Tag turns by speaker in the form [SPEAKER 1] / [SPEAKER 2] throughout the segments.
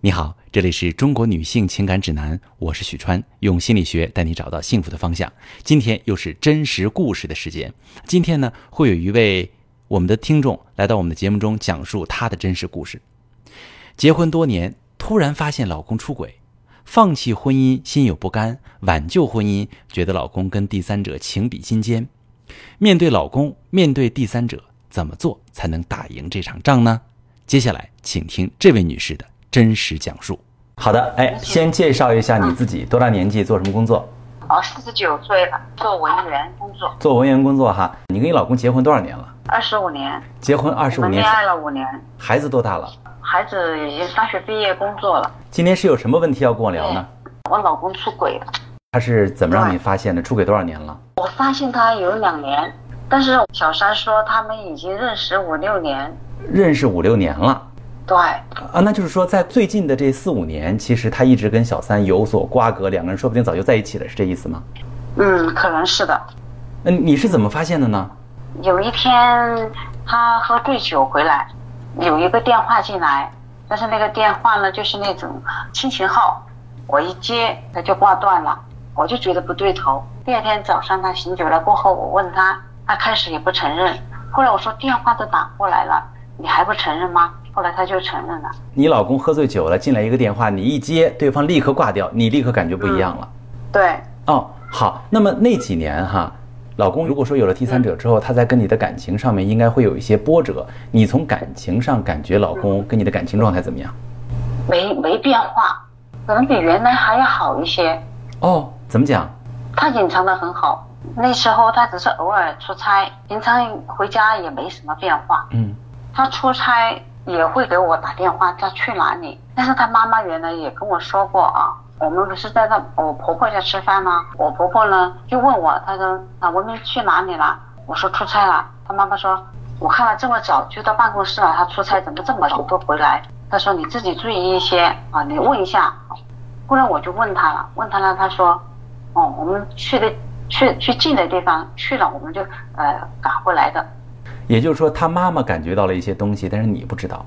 [SPEAKER 1] 你好，这里是中国女性情感指南，我是许川，用心理学带你找到幸福的方向。今天又是真实故事的时间。今天呢，会有一位我们的听众来到我们的节目中，讲述她的真实故事。结婚多年，突然发现老公出轨，放弃婚姻心有不甘，挽救婚姻觉得老公跟第三者情比金坚。面对老公，面对第三者，怎么做才能打赢这场仗呢？接下来，请听这位女士的。真实讲述。好的，哎，先介绍一下你自己，多大年纪，做什么工作？
[SPEAKER 2] 哦，四十九岁了，做文员工作。
[SPEAKER 1] 做文员工作哈，你跟你老公结婚多少年了？
[SPEAKER 2] 二十五年。
[SPEAKER 1] 结婚二十五年，
[SPEAKER 2] 恋爱了五年。
[SPEAKER 1] 孩子多大了？
[SPEAKER 2] 孩子已经大学毕业工作了。
[SPEAKER 1] 今天是有什么问题要跟我聊呢？
[SPEAKER 2] 我老公出轨了。
[SPEAKER 1] 他是怎么让你发现的？出轨多少年了？
[SPEAKER 2] 我发现他有两年，但是小三说他们已经认识五六年。
[SPEAKER 1] 认识五六年了。
[SPEAKER 2] 对
[SPEAKER 1] 啊，那就是说，在最近的这四五年，其实他一直跟小三有所瓜葛，两个人说不定早就在一起了，是这意思吗？
[SPEAKER 2] 嗯，可能是的。
[SPEAKER 1] 嗯，你是怎么发现的呢？
[SPEAKER 2] 有一天，他喝醉酒回来，有一个电话进来，但是那个电话呢，就是那种亲情号，我一接他就挂断了，我就觉得不对头。第二天早上他醒酒了过后，我问他，他开始也不承认，后来我说电话都打过来了，你还不承认吗？后来他就承认了。
[SPEAKER 1] 你老公喝醉酒了，进来一个电话，你一接，对方立刻挂掉，你立刻感觉不一样了。
[SPEAKER 2] 对。
[SPEAKER 1] 哦，好。那么那几年哈，老公如果说有了第三者之后，他在跟你的感情上面应该会有一些波折。你从感情上感觉老公跟你的感情状态怎么样？
[SPEAKER 2] 没没变化，可能比原来还要好一些。
[SPEAKER 1] 哦，怎么讲？
[SPEAKER 2] 他隐藏的很好。那时候他只是偶尔出差，平常回家也没什么变化。嗯。他出差。也会给我打电话，他去哪里？但是他妈妈原来也跟我说过啊，我们不是在那我婆婆家吃饭吗？我婆婆呢就问我，她说啊文明去哪里了？我说出差了。他妈妈说，我看了这么早就到办公室了，他出差怎么这么早不回来？他说你自己注意一些啊，你问一下。后来我就问他了，问他了，他说，哦，我们去的去去近的地方去了，我们就呃赶回来的。
[SPEAKER 1] 也就是说，他妈妈感觉到了一些东西，但是你不知道。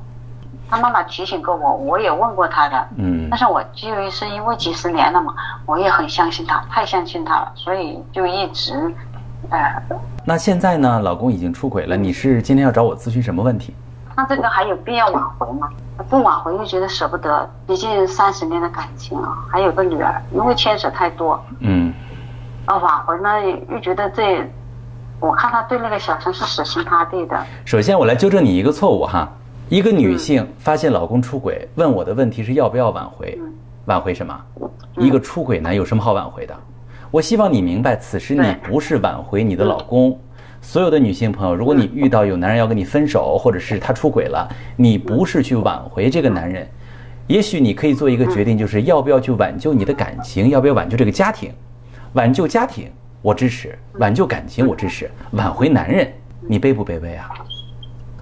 [SPEAKER 2] 他妈妈提醒过我，我也问过他的。嗯。但是我因为是因为几十年了嘛，我也很相信他，太相信他了，所以就一直，呃。
[SPEAKER 1] 那现在呢？老公已经出轨了，你是今天要找我咨询什么问题？
[SPEAKER 2] 那这个还有必要挽回吗？不挽回又觉得舍不得，毕竟三十年的感情啊，还有个女儿，因为牵扯太多。嗯。啊，挽回呢又觉得这。我看他对那个小陈是死心塌地的。
[SPEAKER 1] 首先，我来纠正你一个错误哈。一个女性发现老公出轨，问我的问题是要不要挽回？挽回什么？一个出轨男有什么好挽回的？我希望你明白，此时你不是挽回你的老公。所有的女性朋友，如果你遇到有男人要跟你分手，或者是他出轨了，你不是去挽回这个男人，也许你可以做一个决定，就是要不要去挽救你的感情，要不要挽救这个家庭？挽救家庭。我支持挽救感情，我支持挽回男人，你卑不卑微啊？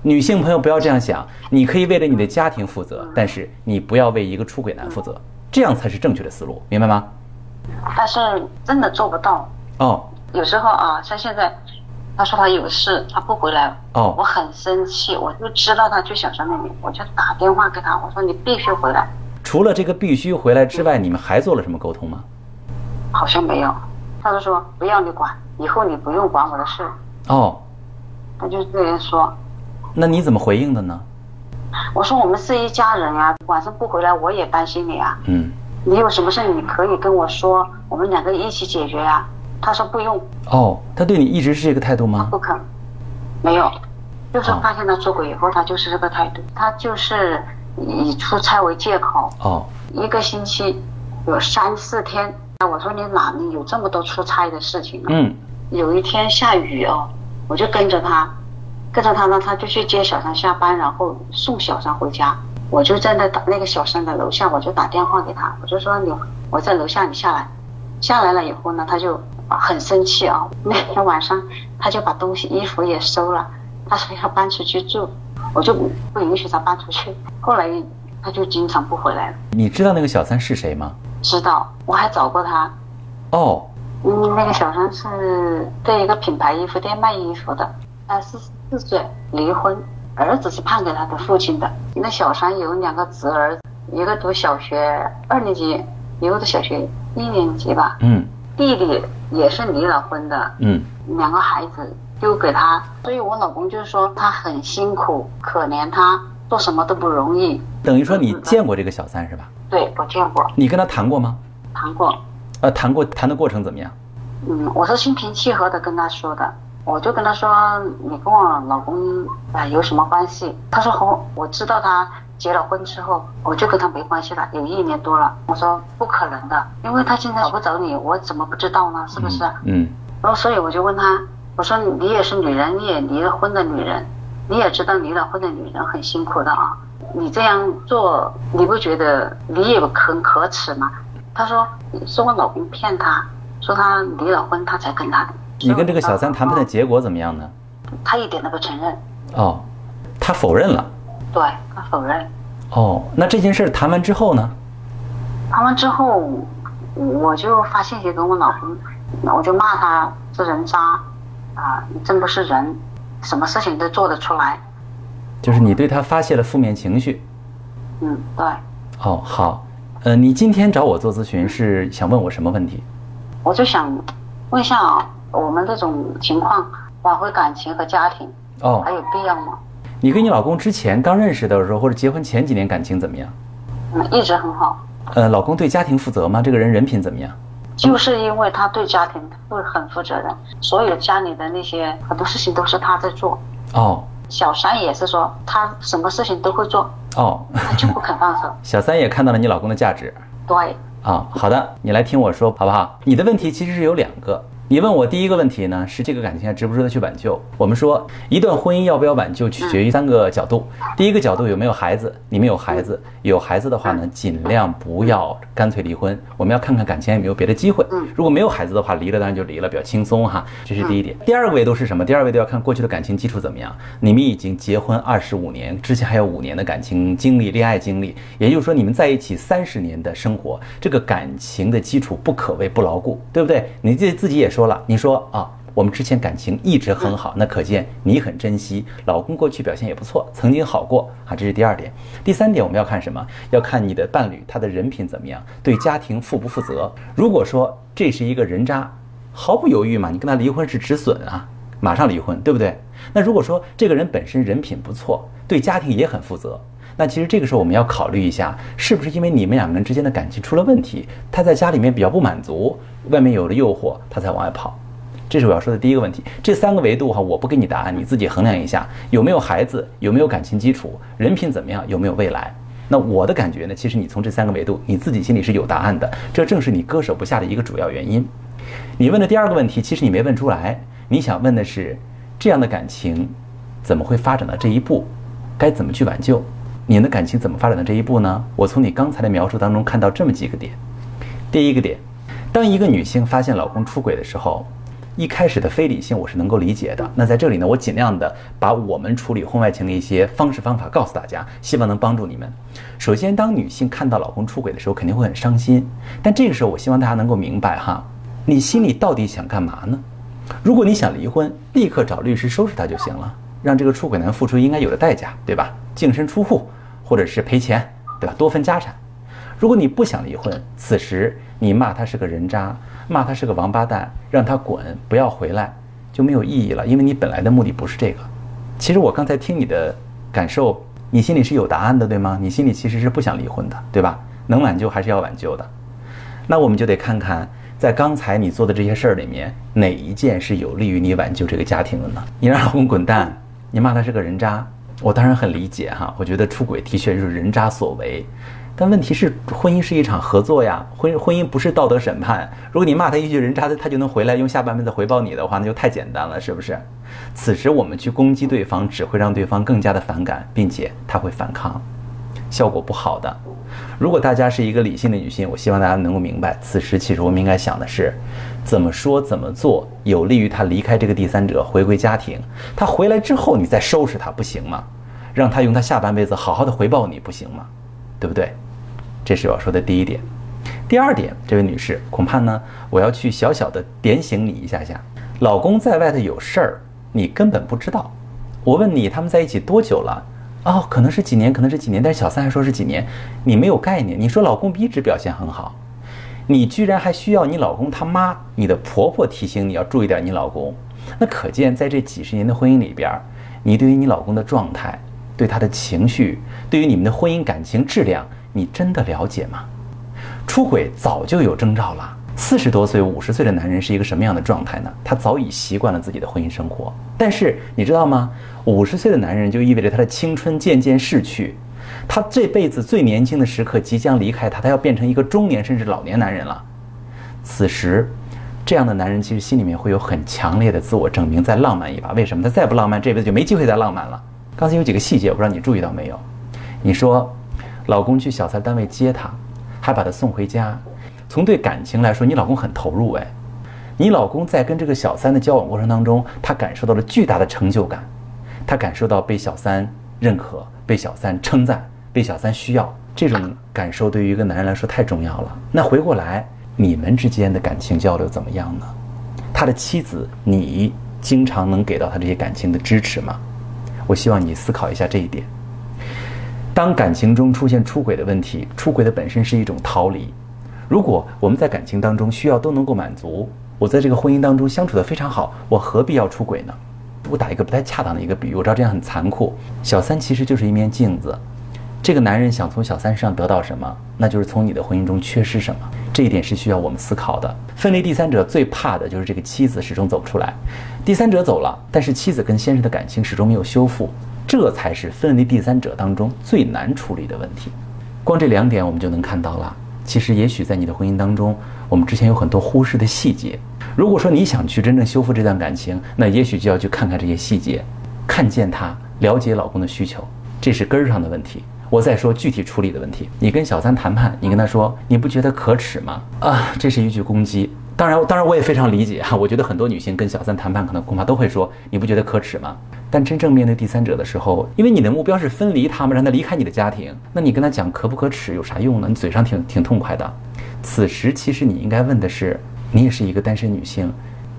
[SPEAKER 1] 女性朋友不要这样想，你可以为了你的家庭负责，但是你不要为一个出轨男负责，这样才是正确的思路，明白吗？
[SPEAKER 2] 但是真的做不到哦。有时候啊，像现在，他说他有事，他不回来哦，我很生气，我就知道他去小三那里，我就打电话给他，我说你必须回来。
[SPEAKER 1] 除了这个必须回来之外，你们还做了什么沟通吗？
[SPEAKER 2] 好像没有。他就说不要你管，以后你不用管我的事。哦，他就这样说。
[SPEAKER 1] 那你怎么回应的呢？
[SPEAKER 2] 我说我们是一家人呀，晚上不回来我也担心你啊。嗯。你有什么事你可以跟我说，我们两个一起解决呀。他说不用。
[SPEAKER 1] 哦，他对你一直是这个态度吗？
[SPEAKER 2] 不肯，没有，就是发现他出轨以后，他就是这个态度。他就是以出差为借口。哦。一个星期有三四天。我说你哪里有这么多出差的事情呢？嗯，有一天下雨哦，我就跟着他，跟着他呢，他就去接小三下班，然后送小三回家。我就站在打那个小三的楼下，我就打电话给他，我就说你我在楼下，你下来。下来了以后呢，他就很生气啊。那天晚上他就把东西衣服也收了，他说要搬出去住，我就不允许他搬出去。后来他就经常不回来了。
[SPEAKER 1] 你知道那个小三是谁吗？
[SPEAKER 2] 知道，我还找过他。哦，嗯，那个小三是在一个品牌衣服店卖衣服的，他四十四岁，离婚，儿子是判给他的父亲的。那小三有两个侄儿，一个读小学二年级，一个读小学一年级吧。嗯。弟弟也是离了婚的。嗯。两个孩子丢给他，所以我老公就是说他很辛苦，可怜他，做什么都不容易。
[SPEAKER 1] 等于说你见过这个小三是吧？
[SPEAKER 2] 对，我见过。
[SPEAKER 1] 你跟他谈过吗？
[SPEAKER 2] 谈过。
[SPEAKER 1] 呃，谈过，谈的过程怎么样？
[SPEAKER 2] 嗯，我是心平气和的跟他说的。我就跟他说：“你跟我老公啊有什么关系？”他说：“和我知道他结了婚之后，我就跟他没关系了，有一年多了。”我说：“不可能的，因为他现在找不着你，我怎么不知道呢？是不是？”嗯。然后所以我就问他：“我说你也是女人，你也离了婚的女人，你也知道离了婚的女人很辛苦的啊，你这样做你不觉得你也很可耻吗？”他说：“是我老公骗他，说他离了婚，他才跟他。”
[SPEAKER 1] 你跟这个小三谈判的结果怎么样呢？
[SPEAKER 2] 他一点都不承认。
[SPEAKER 1] 哦，他否认了。
[SPEAKER 2] 对他否认。
[SPEAKER 1] 哦，那这件事谈完之后呢？
[SPEAKER 2] 谈完之后，我就发信息给我老公，我就骂他是人渣，啊，你真不是人，什么事情都做得出来。
[SPEAKER 1] 就是你对他发泄了负面情绪。
[SPEAKER 2] 嗯，对。
[SPEAKER 1] 哦，好，呃，你今天找我做咨询是想问我什么问题？
[SPEAKER 2] 我就想问一下啊。我们这种情况挽回感情和家庭哦，还有必要吗？
[SPEAKER 1] 你跟你老公之前刚认识的时候，或者结婚前几年感情怎么样？
[SPEAKER 2] 嗯，一直很好。
[SPEAKER 1] 呃，老公对家庭负责吗？这个人人品怎么样？
[SPEAKER 2] 就是因为他对家庭会很负责任，所有家里的那些很多事情都是他在做。哦。小三也是说他什么事情都会做。哦。他就不肯放手。
[SPEAKER 1] 小三也看到了你老公的价值。
[SPEAKER 2] 对。
[SPEAKER 1] 啊，好的，你来听我说好不好？你的问题其实是有两个。你问我第一个问题呢，是这个感情还值不值得去挽救？我们说，一段婚姻要不要挽救，取决于三个角度。第一个角度有没有孩子？你们有孩子，有孩子的话呢，尽量不要干脆离婚。我们要看看感情有没有别的机会。如果没有孩子的话，离了当然就离了，比较轻松哈。这是第一点。第二个维度是什么？第二个维度要看过去的感情基础怎么样。你们已经结婚二十五年，之前还有五年的感情经历、恋爱经历，也就是说你们在一起三十年的生活，这个感情的基础不可谓不牢固，对不对？你自自己也说。说了，你说啊，我们之前感情一直很好，那可见你很珍惜老公，过去表现也不错，曾经好过啊，这是第二点。第三点，我们要看什么？要看你的伴侣他的人品怎么样，对家庭负不负责。如果说这是一个人渣，毫不犹豫嘛，你跟他离婚是止损啊，马上离婚，对不对？那如果说这个人本身人品不错，对家庭也很负责，那其实这个时候我们要考虑一下，是不是因为你们两个人之间的感情出了问题，他在家里面比较不满足。外面有了诱惑，他才往外跑，这是我要说的第一个问题。这三个维度哈，我不给你答案，你自己衡量一下，有没有孩子，有没有感情基础，人品怎么样，有没有未来？那我的感觉呢，其实你从这三个维度，你自己心里是有答案的。这正是你割舍不下的一个主要原因。你问的第二个问题，其实你没问出来，你想问的是这样的感情怎么会发展到这一步，该怎么去挽救？你的感情怎么发展到这一步呢？我从你刚才的描述当中看到这么几个点，第一个点。当一个女性发现老公出轨的时候，一开始的非理性我是能够理解的。那在这里呢，我尽量的把我们处理婚外情的一些方式方法告诉大家，希望能帮助你们。首先，当女性看到老公出轨的时候，肯定会很伤心。但这个时候，我希望大家能够明白哈，你心里到底想干嘛呢？如果你想离婚，立刻找律师收拾他就行了，让这个出轨男付出应该有的代价，对吧？净身出户，或者是赔钱，对吧？多分家产。如果你不想离婚，此时你骂他是个人渣，骂他是个王八蛋，让他滚，不要回来，就没有意义了。因为你本来的目的不是这个。其实我刚才听你的感受，你心里是有答案的，对吗？你心里其实是不想离婚的，对吧？能挽救还是要挽救的。那我们就得看看，在刚才你做的这些事儿里面，哪一件是有利于你挽救这个家庭的呢？你让老公滚蛋，你骂他是个人渣，我当然很理解哈。我觉得出轨的确是人渣所为。但问题是，婚姻是一场合作呀，婚婚姻不是道德审判。如果你骂他一句人渣，他他就能回来用下半辈子回报你的话，那就太简单了，是不是？此时我们去攻击对方，只会让对方更加的反感，并且他会反抗，效果不好的。如果大家是一个理性的女性，我希望大家能够明白，此时其实我们应该想的是，怎么说怎么做有利于他离开这个第三者，回归家庭。他回来之后，你再收拾他，不行吗？让他用他下半辈子好好的回报你，不行吗？对不对？这是我要说的第一点，第二点，这位女士，恐怕呢，我要去小小的点醒你一下下。老公在外头有事儿，你根本不知道。我问你，他们在一起多久了？哦，可能是几年，可能是几年，但是小三还说是几年，你没有概念。你说老公一直表现很好，你居然还需要你老公他妈、你的婆婆提醒你要注意点你老公，那可见在这几十年的婚姻里边，你对于你老公的状态、对他的情绪、对于你们的婚姻感情质量，你真的了解吗？出轨早就有征兆了。四十多岁、五十岁的男人是一个什么样的状态呢？他早已习惯了自己的婚姻生活，但是你知道吗？五十岁的男人就意味着他的青春渐渐逝去，他这辈子最年轻的时刻即将离开他，他要变成一个中年甚至老年男人了。此时，这样的男人其实心里面会有很强烈的自我证明，再浪漫一把。为什么？他再不浪漫，这辈子就没机会再浪漫了。刚才有几个细节，我不知道你注意到没有？你说，老公去小三单位接她，还把她送回家。从对感情来说，你老公很投入哎，你老公在跟这个小三的交往过程当中，他感受到了巨大的成就感，他感受到被小三认可、被小三称赞、被小三需要，这种感受对于一个男人来说太重要了。那回过来，你们之间的感情交流怎么样呢？他的妻子，你经常能给到他这些感情的支持吗？我希望你思考一下这一点。当感情中出现出轨的问题，出轨的本身是一种逃离。如果我们在感情当中需要都能够满足，我在这个婚姻当中相处的非常好，我何必要出轨呢？我打一个不太恰当的一个比喻，我知道这样很残酷。小三其实就是一面镜子，这个男人想从小三身上得到什么，那就是从你的婚姻中缺失什么。这一点是需要我们思考的。分离第三者最怕的就是这个妻子始终走不出来，第三者走了，但是妻子跟先生的感情始终没有修复，这才是分离第三者当中最难处理的问题。光这两点我们就能看到了。其实，也许在你的婚姻当中，我们之前有很多忽视的细节。如果说你想去真正修复这段感情，那也许就要去看看这些细节，看见他，了解老公的需求，这是根儿上的问题。我再说具体处理的问题。你跟小三谈判，你跟他说，你不觉得可耻吗？啊，这是一句攻击。当然，当然我也非常理解哈。我觉得很多女性跟小三谈判，可能恐怕都会说，你不觉得可耻吗？但真正面对第三者的时候，因为你的目标是分离他们，让他离开你的家庭，那你跟他讲可不可耻有啥用呢？你嘴上挺挺痛快的。此时其实你应该问的是，你也是一个单身女性，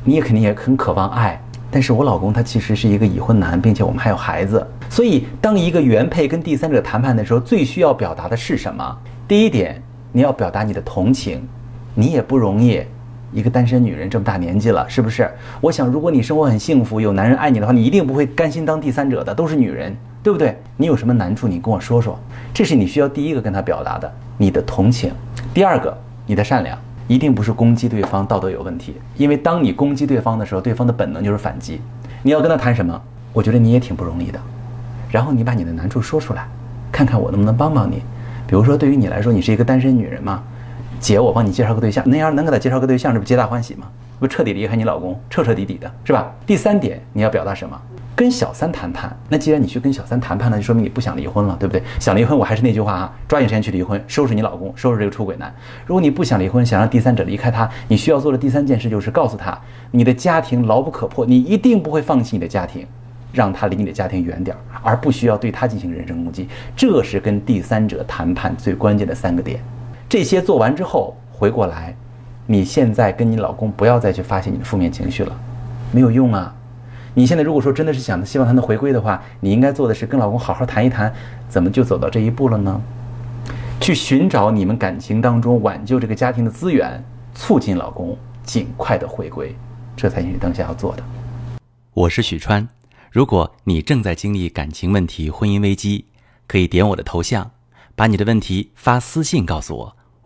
[SPEAKER 1] 你也肯定也很渴望爱，但是我老公他其实是一个已婚男，并且我们还有孩子。所以当一个原配跟第三者谈判的时候，最需要表达的是什么？第一点，你要表达你的同情，你也不容易。一个单身女人这么大年纪了，是不是？我想，如果你生活很幸福，有男人爱你的话，你一定不会甘心当第三者的。都是女人，对不对？你有什么难处，你跟我说说。这是你需要第一个跟他表达的，你的同情。第二个，你的善良，一定不是攻击对方道德有问题。因为当你攻击对方的时候，对方的本能就是反击。你要跟他谈什么？我觉得你也挺不容易的。然后你把你的难处说出来，看看我能不能帮帮你。比如说，对于你来说，你是一个单身女人嘛。姐，我帮你介绍个对象，那样能给他介绍个对象，这不皆大欢喜吗？不彻底离开你老公，彻彻底底的，是吧？第三点，你要表达什么？跟小三谈判。那既然你去跟小三谈判了，就说明你不想离婚了，对不对？想离婚，我还是那句话啊，抓紧时间去离婚，收拾你老公，收拾这个出轨男。如果你不想离婚，想让第三者离开他，你需要做的第三件事就是告诉他，你的家庭牢不可破，你一定不会放弃你的家庭，让他离你的家庭远点儿，而不需要对他进行人身攻击。这是跟第三者谈判最关键的三个点。这些做完之后，回过来，你现在跟你老公不要再去发泄你的负面情绪了，没有用啊！你现在如果说真的是想希望他能回归的话，你应该做的是跟老公好好谈一谈，怎么就走到这一步了呢？去寻找你们感情当中挽救这个家庭的资源，促进老公尽快的回归，这才是你当下要做的。
[SPEAKER 3] 我是许川，如果你正在经历感情问题、婚姻危机，可以点我的头像，把你的问题发私信告诉我。